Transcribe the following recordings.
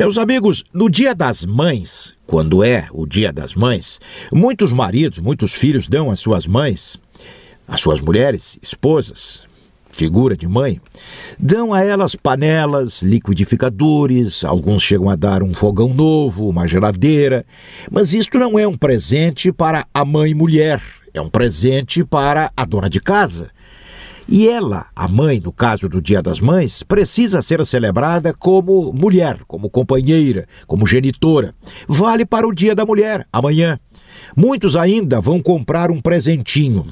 Meus amigos, no Dia das Mães, quando é o Dia das Mães, muitos maridos, muitos filhos dão às suas mães, às suas mulheres, esposas, figura de mãe, dão a elas panelas, liquidificadores, alguns chegam a dar um fogão novo, uma geladeira, mas isto não é um presente para a mãe mulher, é um presente para a dona de casa. E ela, a mãe, no caso do Dia das Mães, precisa ser celebrada como mulher, como companheira, como genitora. Vale para o Dia da Mulher, amanhã. Muitos ainda vão comprar um presentinho,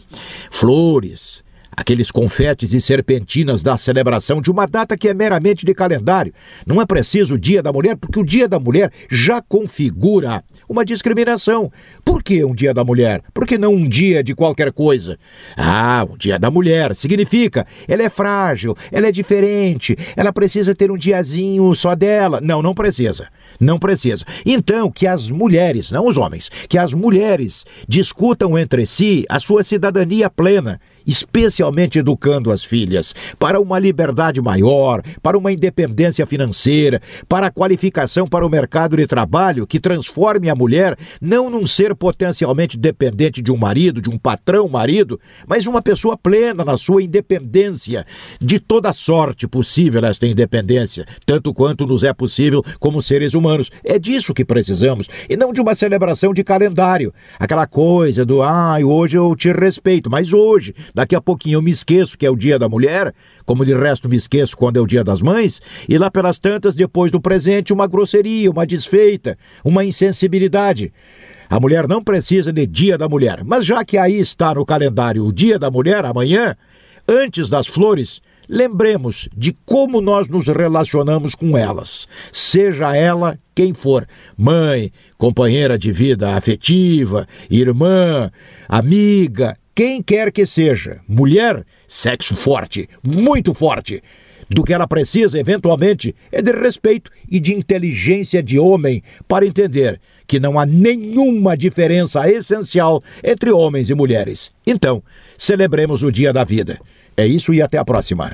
flores, aqueles confetes e serpentinas da celebração de uma data que é meramente de calendário. Não é preciso o Dia da Mulher, porque o Dia da Mulher já configura uma discriminação. Por que um Dia da Mulher? Por que não um dia de qualquer coisa? Ah, o Dia da Mulher significa ela é frágil, ela é diferente, ela precisa ter um diazinho só dela. Não, não precisa. Não precisa. Então, que as mulheres, não os homens, que as mulheres discutam entre si a sua cidadania plena especialmente educando as filhas para uma liberdade maior, para uma independência financeira, para a qualificação para o mercado de trabalho que transforme a mulher não num ser potencialmente dependente de um marido, de um patrão marido, mas uma pessoa plena na sua independência, de toda sorte possível esta independência, tanto quanto nos é possível como seres humanos. É disso que precisamos e não de uma celebração de calendário, aquela coisa do ai, ah, hoje eu te respeito, mas hoje Daqui a pouquinho eu me esqueço que é o dia da mulher, como de resto me esqueço quando é o dia das mães, e lá pelas tantas, depois do presente, uma grosseria, uma desfeita, uma insensibilidade. A mulher não precisa de dia da mulher, mas já que aí está no calendário o dia da mulher, amanhã, antes das flores, lembremos de como nós nos relacionamos com elas, seja ela quem for, mãe, companheira de vida afetiva, irmã, amiga, quem quer que seja, mulher, sexo forte, muito forte. Do que ela precisa, eventualmente, é de respeito e de inteligência de homem para entender que não há nenhuma diferença essencial entre homens e mulheres. Então, celebremos o Dia da Vida. É isso e até a próxima.